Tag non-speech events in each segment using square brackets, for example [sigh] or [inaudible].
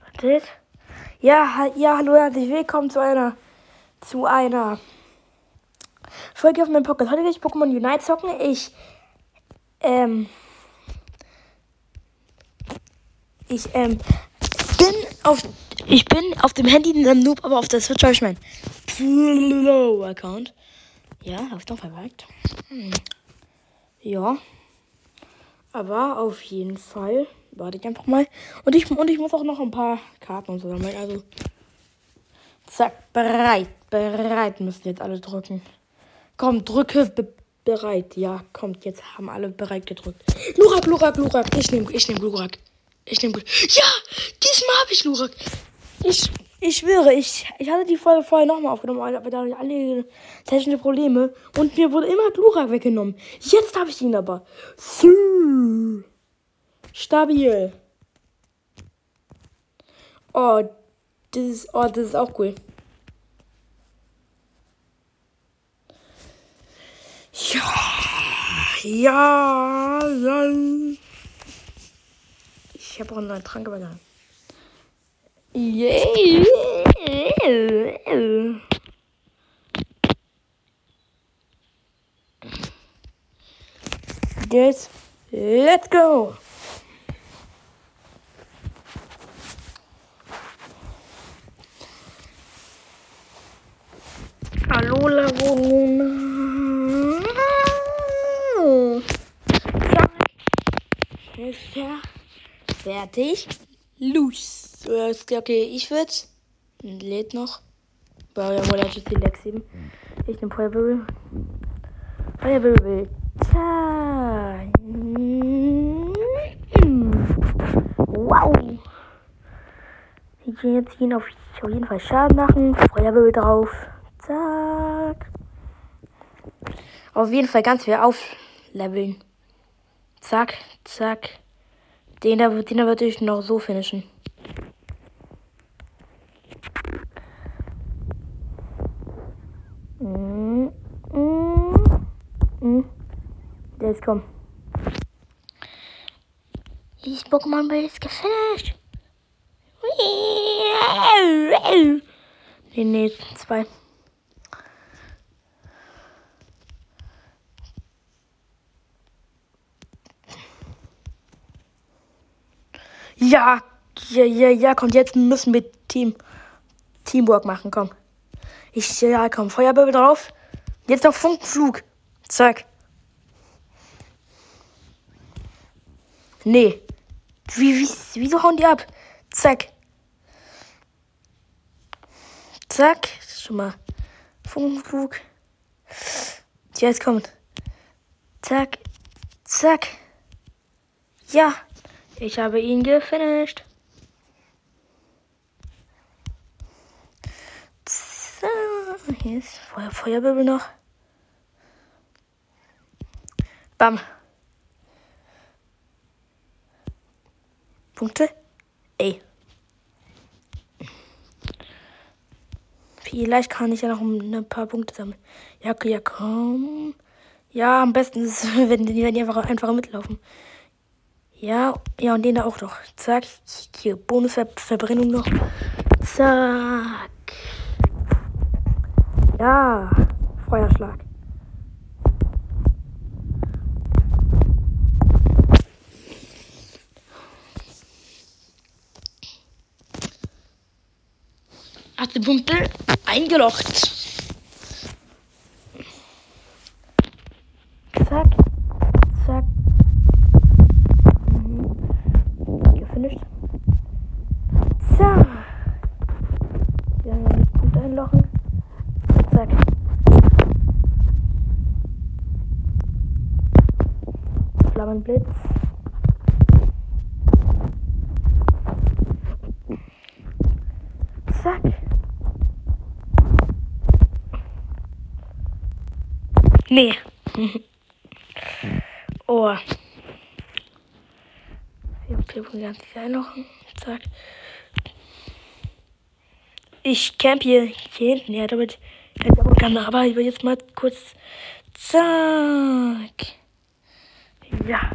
Wartet. Ja, ja, hallo, herzlich willkommen zu einer, zu einer Folge auf meinem Podcast. Heute will ich Pokémon Unite zocken. Ich, ähm, ich, ähm, bin auf, ich bin auf dem Handy in einem Noob, aber auf der Switch habe ich mein Account. Ja, habe ich noch verweigt. Hm. Ja. Aber auf jeden Fall. Warte ich einfach mal. Und ich, und ich muss auch noch ein paar Karten und so sammeln. Also. Zack, bereit. Bereit müssen jetzt alle drücken. Komm, drücke be bereit. Ja, kommt, jetzt haben alle bereit gedrückt. Lurak, Lurak, Lurak. Ich nehme ich nehm Lurak. Ich nehme Ja, diesmal habe ich Lurak. Ich ich schwöre, ich, ich hatte die Folge vorher nochmal aufgenommen, aber da hatte ich alle technische Probleme und mir wurde immer Glurak weggenommen. Jetzt habe ich ihn aber. Stabil. Oh, das ist, oh, das ist auch cool. Ja, ja, dann. Ich habe auch einen neuen Trank übergangen. Yeah. Jetzt, let's go. Ist ja fertig. Los. Okay, ich würde. Lädt noch. Ja, jawohl, er hat jetzt die Lex 7. Ich nehme. Feuerwirbel. Tja. Wow. Ich kann jetzt auf, jeden Fall Schaden machen. Feuerwirbel drauf. Zack. Auf jeden Fall ganz viel aufleveln. Zack, zack. Den da, den da würde ich noch so finishen. Jetzt komm. Dieses Pokémon-Bild ist gefinisht. Nee, nee, zwei. Ja, ja, ja, ja, kommt jetzt müssen wir Team Teamwork machen, komm. Ich ja, komm, Feuerböbel drauf. Jetzt noch Funkenflug. Zack. Nee. Wie, wie, wieso hauen die ab? Zack. Zack. Schon mal. Funkenflug. Jetzt kommt. Zack. Zack. Ja. Ich habe ihn gefinisht. So, hier ist Feuer, Feuerwirbel noch. Bam. Punkte? Ey. Vielleicht kann ich ja noch ein paar Punkte sammeln. Ja, ja, komm. Ja, am besten ist [laughs] es, wenn die einfach, einfach mitlaufen. Ja, ja, und den da auch noch. Zack. Hier, Bonusverbrennung noch. Zack. Ja, Feuerschlag. Hat die Pumpe eingelocht. Blitz. Zack. Nee. [laughs] oh. Wir haben ganz noch. Zack. Ich camp hier, hier hinten, ja, damit kann aber jetzt mal kurz. Zack. Ja.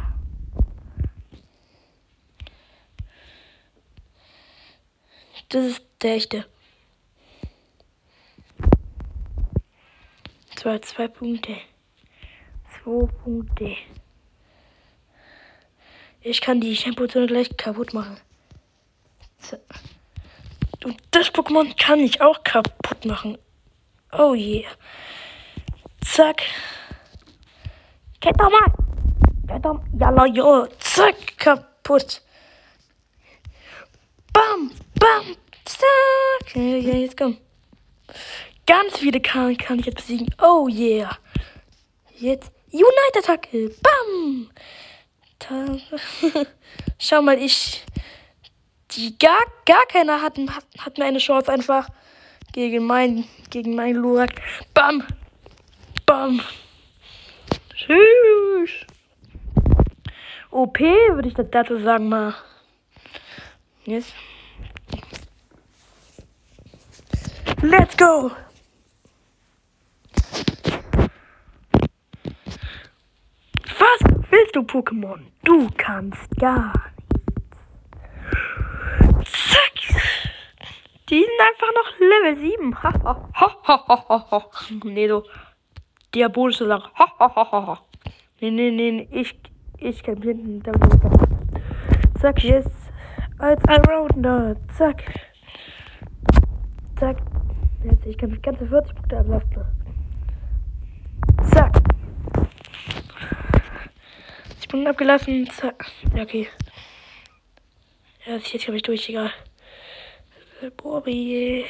Das ist der echte. Zwei, zwei Punkte. Zwei Punkte. Ich kann die Shampoo-Zone gleich kaputt machen. Und das Pokémon kann ich auch kaputt machen. Oh yeah. Zack. Geht doch mal. Geht Zack, kaputt. Bam, bam, zack. Ja, ja, jetzt komm. Ganz viele kann, kann ich jetzt besiegen. Oh yeah. Jetzt Unite-Attacke. Bam. [laughs] Schau mal, ich. Die gar, gar keiner hat, hat, hat mir eine Chance einfach gegen mein, gegen mein Lurak. Bam! Bam! Tschüss! OP würde ich dazu sagen mal. Yes. Let's go! Du, Pokémon? Du kannst gar nichts. Zack! Die sind einfach noch Level 7. Ha, ha, ha, ha, ha, ha. Nee, so. Diabolische Lache. Ha, ha, ha, ha, ha. Nee, nee, nee, ich, ich kann blinden. Zack, jetzt. Als Allrounder. Zack. Zack. Jetzt, ich kann mich ganze 40 Punkte ablassen. Zack. Bin abgelassen. Ja, okay. Ja, jetzt habe ich durch, egal. Bobby.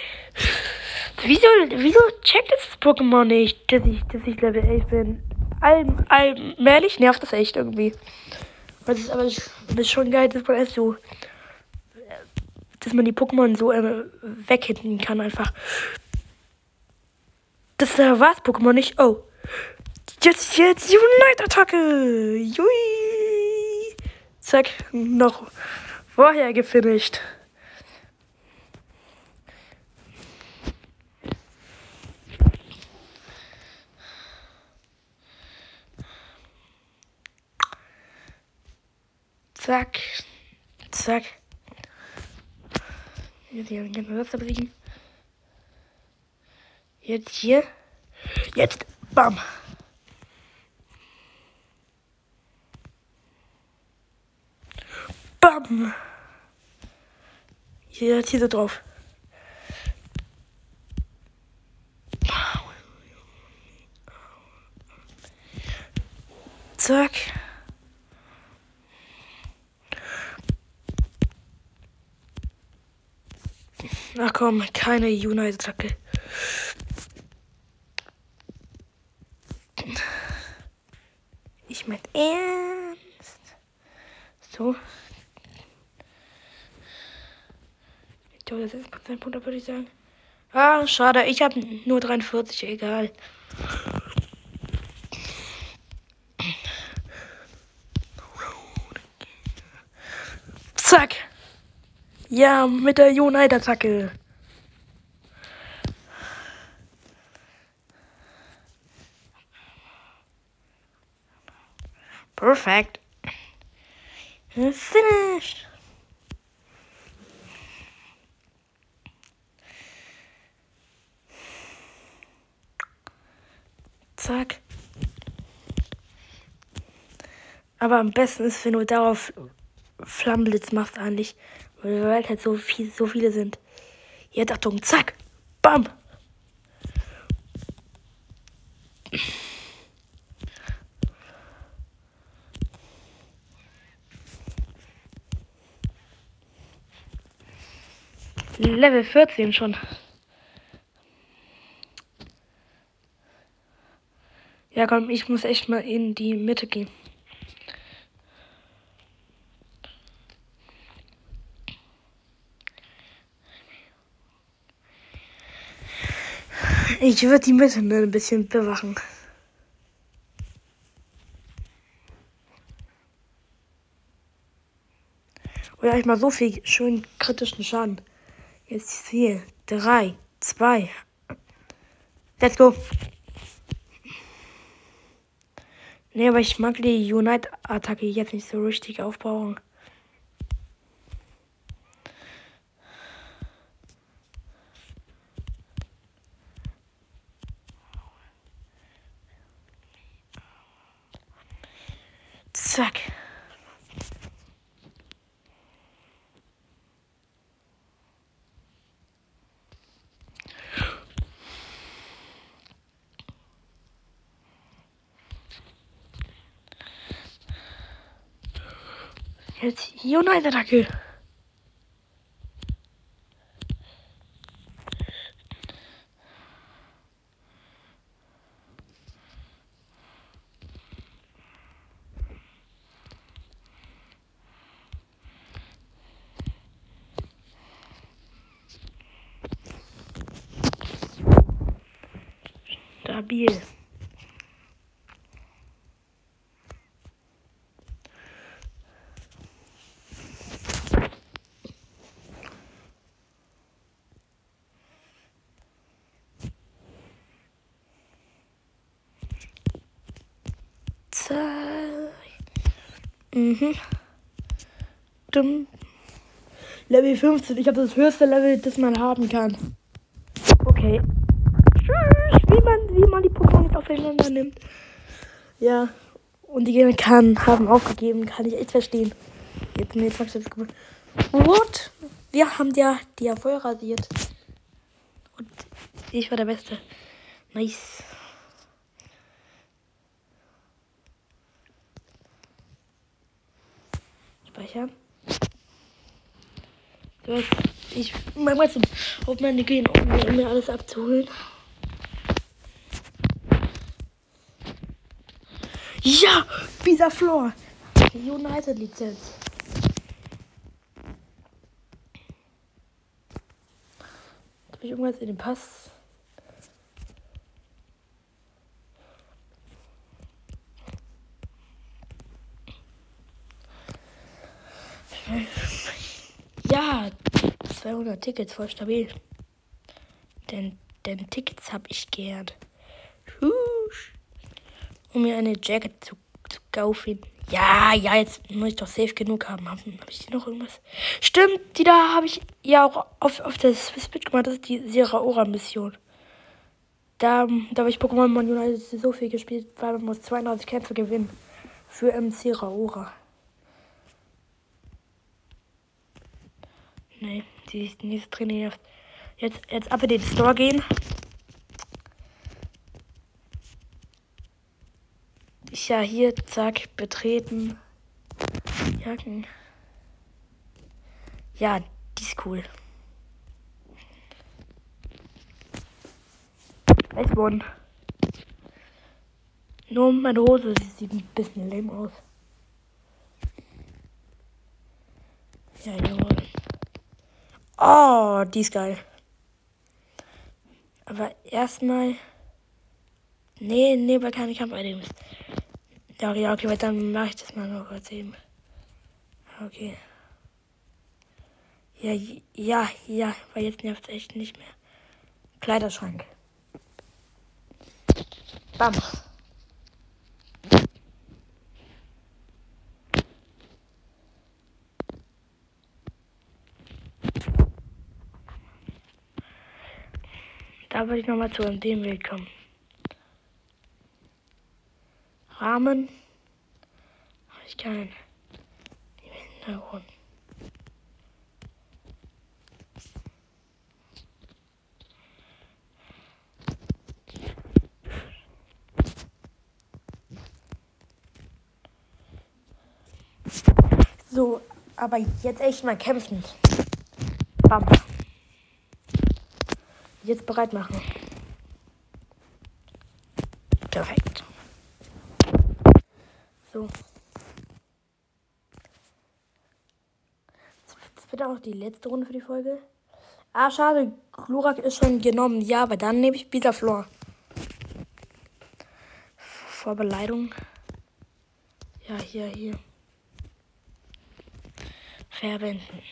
Wieso, wieso checkt das Pokémon nicht, dass ich, dass ich Level 11 bin? All, allmählich nervt das echt irgendwie. Das ist aber das ist schon geil, dass man so, dass man die Pokémon so äh, weghinten kann einfach. Das äh, war's Pokémon nicht. Oh. Jetzt, jetzt Unite-Attacke. Jui. Zack, noch vorher gefinisht. Zack. Zack. Jetzt hier den ganzen Wasser besiegen. Jetzt hier. Jetzt. Bam. Bam. Jetzt hier so drauf. Zack. Na komm, keine United-Attacke. Ich mein ernst. So. Glaube, das ist ein Punkt, würde ich sagen. Ah, schade, ich habe nur 43, egal. Zack. Ja, mit der Unite-Attacke. Perfect. Finished. Zack. Aber am besten ist, wenn du darauf Flammenblitz machst eigentlich. Weil halt so, viel, so viele sind. Jetzt Achtung, zack, bam. Level 14 schon. Ja, komm, ich muss echt mal in die Mitte gehen. Ich würde die Mitte ein bisschen bewachen. Oder ich mal so viel schön kritischen Schaden. Jetzt hier. Drei, zwei. Let's go. Nee, aber ich mag die Unite-Attacke jetzt nicht so richtig aufbauen. Zack. Jetzt United-Attacke. Stabil. Mhm. Dumm. Level 15. Ich habe das höchste Level, das man haben kann. Okay. Tschüss. Wie man, wie man die Aufeinander nimmt. Ja. Und die Gegner kann, haben aufgegeben. Kann ich echt verstehen. Jetzt mir jetzt What? Wir haben ja die ja voll rasiert. Und ich war der Beste. Nice. Speichern. Ich mach mal zum auf meine gehen, um mir alles abzuholen. Ja, Visa Floor. United Lizenz. Habe ich irgendwas in dem Pass? Ja, 200 Tickets, voll stabil. Denn, denn Tickets habe ich gern. Um mir eine Jacket zu, zu kaufen. Ja, ja, jetzt muss ich doch safe genug haben. Habe hab ich die noch irgendwas? Stimmt, die da habe ich ja auch auf, auf der Switch gemacht. Das ist die Sierra-Ora-Mission. Da, da habe ich Pokémon Man United so viel gespielt, weil man muss 32 Kämpfe gewinnen. Für M. Sierra-Ora. Nee, die ist nicht trainiert. Jetzt, jetzt ab in den Store gehen. Ich ja hier, zack, betreten. Jacken. Ja, die ist cool. Ich won. Nur meine Hose sieht ein bisschen lame aus. Ja, jawohl. Oh, die ist geil. Aber erstmal. Nee, nee, bei keine Kampf-Items. Ja, ja, okay, weil dann mache ich das mal noch kurz eben. Okay. Ja, ja, ja, weil jetzt nervt es echt nicht mehr. Kleiderschrank. Bam. Da würde ich nochmal zu dem Weg kommen. Rahmen. Ich kann im Hintergrund. So, aber jetzt echt mal kämpfen. Bam. Jetzt bereit machen. Perfekt. So. Wird auch die letzte Runde für die Folge. Ah, schade. Glurak ist schon genommen. Ja, aber dann nehme ich Peter Flor. Vor Beleidigung. Ja, hier, hier. Verwenden.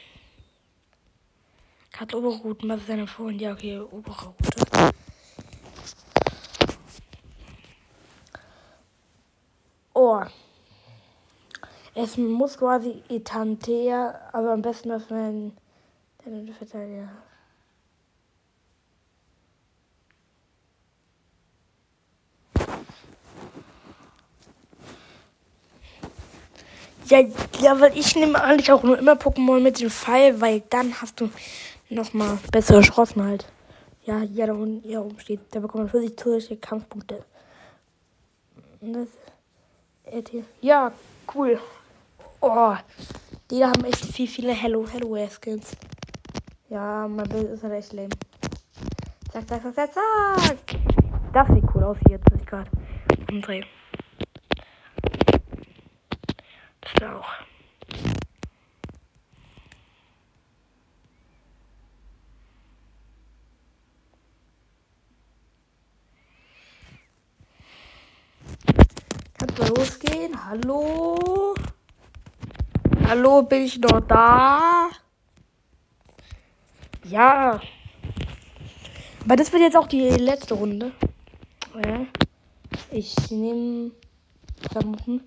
Karte obere Routen, was ist denn empfohlen? Ja, okay, obere Route. Oh. Es muss quasi Etantea, also am besten, dass man den Verteidiger. Ja, ja, weil ich nehme eigentlich auch nur immer Pokémon mit dem Pfeil, weil dann hast du nochmal bessere Chancen halt. Ja, hier da unten, hier oben steht, da bekommt man 40 zusätzliche Kampfpunkte. Das, ja, cool. Oh, die haben echt viel, viele Hello, Hello Skins. Ja, mein Bild ist halt echt lame. Zack, zack, zack, zack, zack. Das sieht cool aus hier, jetzt gerade umdrehe. Das auch. Kannst du losgehen? Hallo? Hallo, bin ich noch da? Ja. Aber das wird jetzt auch die letzte Runde. Ja. Ich nehme Klamotten,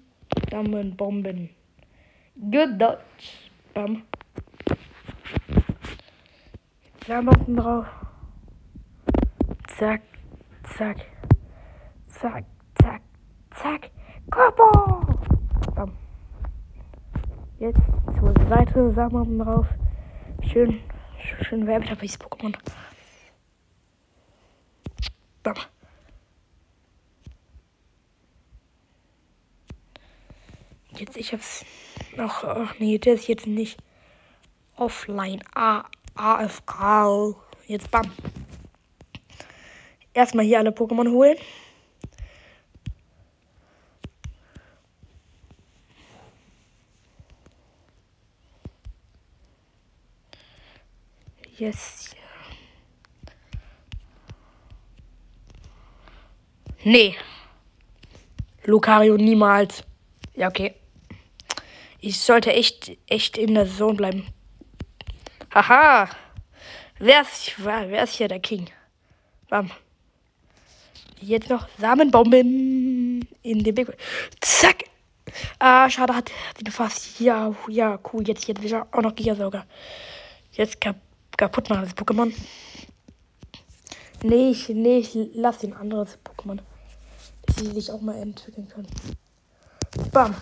Damen, Bomben. Good Dutch. Bam. Klamotten drauf. Zack, zack, zack, zack, zack. Körper! Jetzt zur Seite, Samen drauf. Schön Schön ich Pokémon. Bam. Jetzt, ich hab's noch. Ach nee, der ist jetzt nicht offline. A, AFK. Jetzt bam. Erstmal hier alle Pokémon holen. Yes. Nee. Lucario niemals. Ja, okay. Ich sollte echt, echt in der Zone bleiben. Haha. Wer ist, wer ist hier der King? Bam. Jetzt noch Samenbomben in den Big. Zack. Ah, schade, hat sie fast. Ja, ja, cool. Jetzt, jetzt auch noch Gigasauger. Jetzt kaputt kaputt machen, das Pokémon. Nee, ich, nee, ich lasse ein anderes Pokémon. Dass sie sich auch mal entwickeln können. Bam.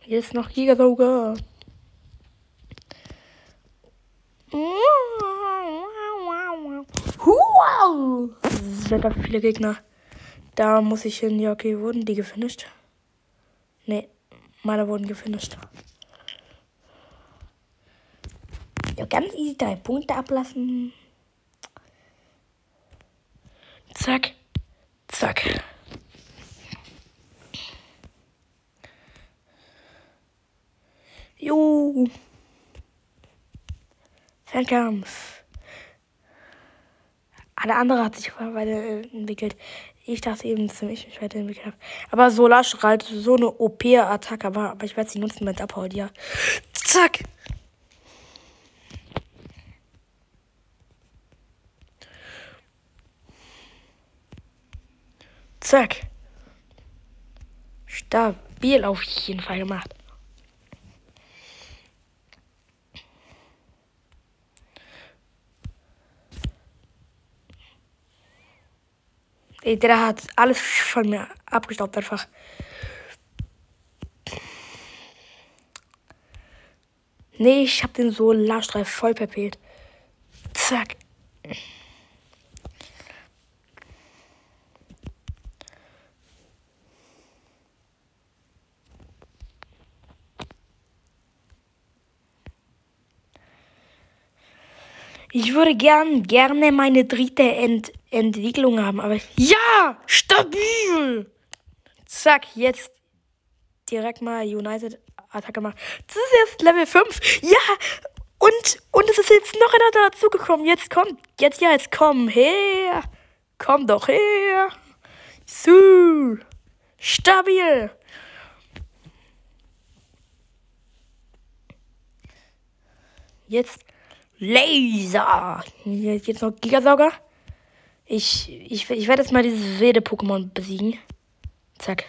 Hier ist noch Gigasauger. Wow! Es sind da viele Gegner. Da muss ich hin. Ja, okay, wurden die gefinisht? Nee. Meine wurden gefinisht. Ja, ganz easy drei Punkte ablassen. Zack. Zack. Jo. Fernkampf. Alle andere hat sich weiterentwickelt. Ich dachte eben, dass ich mich weiterentwickelt habe. Aber Solarstrahl, so eine OP-Attacke, aber, aber ich werde sie nutzen, wenn es abhaut, ja. Zack! Zack. Stabil auf jeden Fall gemacht. Der hat alles von mir abgestaubt einfach. Nee, ich hab den Solarstreif voll perpet. Zack. Ich würde gern, gerne meine dritte Ent Entwicklung haben, aber ja, stabil. Zack, jetzt direkt mal United Attacke machen. Das ist jetzt Level 5. Ja, und, und es ist jetzt noch einer dazugekommen. Jetzt kommt, jetzt, ja, jetzt komm her. Komm doch her. So. Stabil. Jetzt Laser. Jetzt noch Gigasauger. Ich, ich, ich werde jetzt mal dieses wilde Pokémon besiegen. Zack.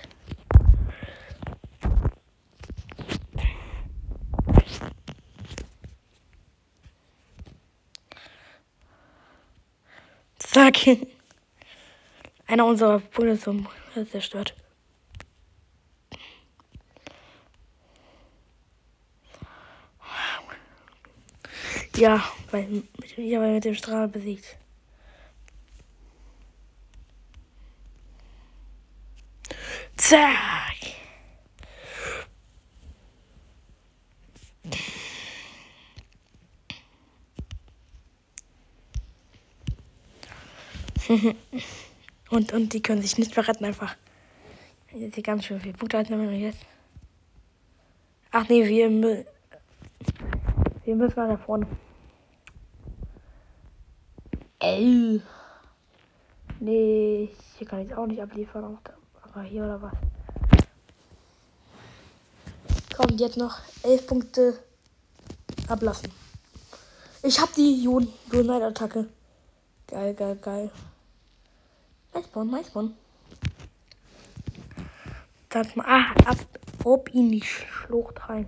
Zack. [laughs] einer unserer Punkte zum zerstört. Ja, weil ja, weil mit dem Strahl besiegt. Zack! [laughs] und, und die können sich nicht verretten einfach. Die ganz schön viel Punkte halten wir jetzt. Ach nee, wir, wir müssen mal nach vorne. Ey. Nee, hier kann ich auch nicht abliefern. Aber hier oder was? Kommt jetzt noch elf Punkte ablassen. Ich hab die Unite-Attacke. Geil, geil, geil. Nice one, nice one. Sag mal, ah, ab, ob in die Schlucht rein.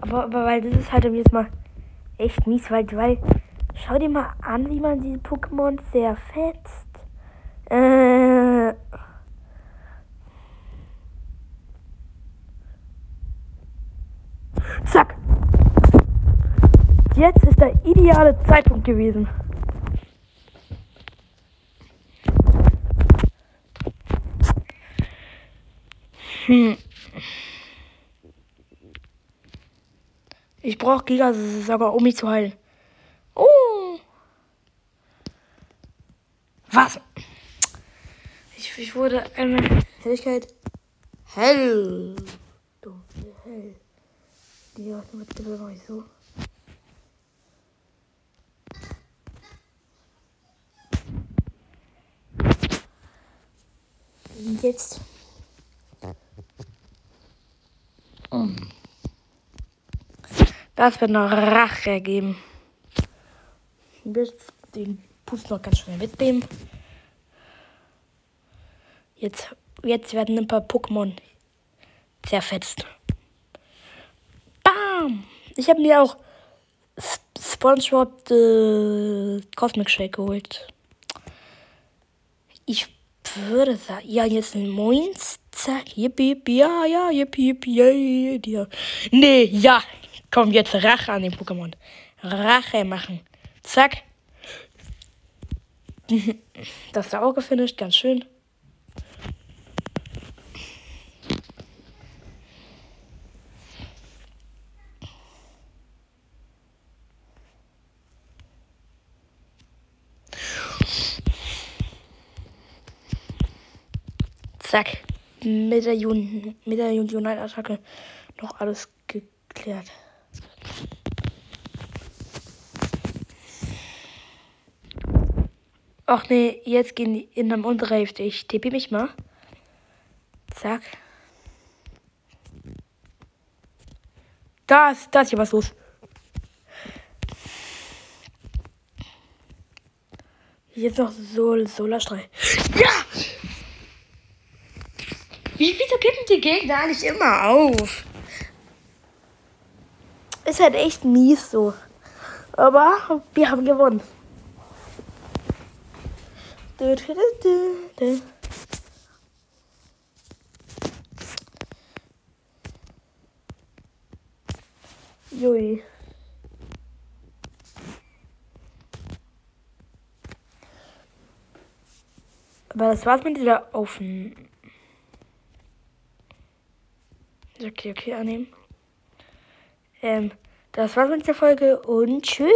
Aber, aber weil das ist halt jetzt mal echt mies, weil, weil schau dir mal an, wie man diese Pokémon zerfetzt. Äh. Zack. Jetzt ist der ideale Zeitpunkt gewesen. Hm. Ich brauche Gigasauger, um mich zu heilen. Oh. Was? Ich, ich wurde eine Helligkeit hell. Du, hell. Die mit bitte noch nicht so. Jetzt Das wird noch Rache geben. Bis den Pust noch ganz schnell mitnehmen. Jetzt, jetzt werden ein paar Pokémon zerfetzt. Bam! Ich habe mir auch SpongeBob The Cosmic Shake geholt. Ich würde sagen, ja, jetzt ein Moins. Zack, yippie, ja, ja, yippie, yippie, ja. Nee, ja, Komm, jetzt Rache an den Pokémon. Rache machen. Zack. [laughs] Das ist auch gefinisht, ganz schön. Zack. Mit der, Jun mit der Unite-Attacke noch alles geklärt. Ach nee, jetzt gehen die in der untere Hälfte. Ich tippe mich mal. Zack. Da ist, da ist hier was los. Jetzt noch Sol Solarstrahl. Ja! Wie, wieso geben die Gegner eigentlich immer auf? Ist halt echt mies so. Aber wir haben gewonnen. Jui. Aber das war's mit dieser Offen. Okay, okay, annehmen. Ähm, das war's mit der Folge und tschüss.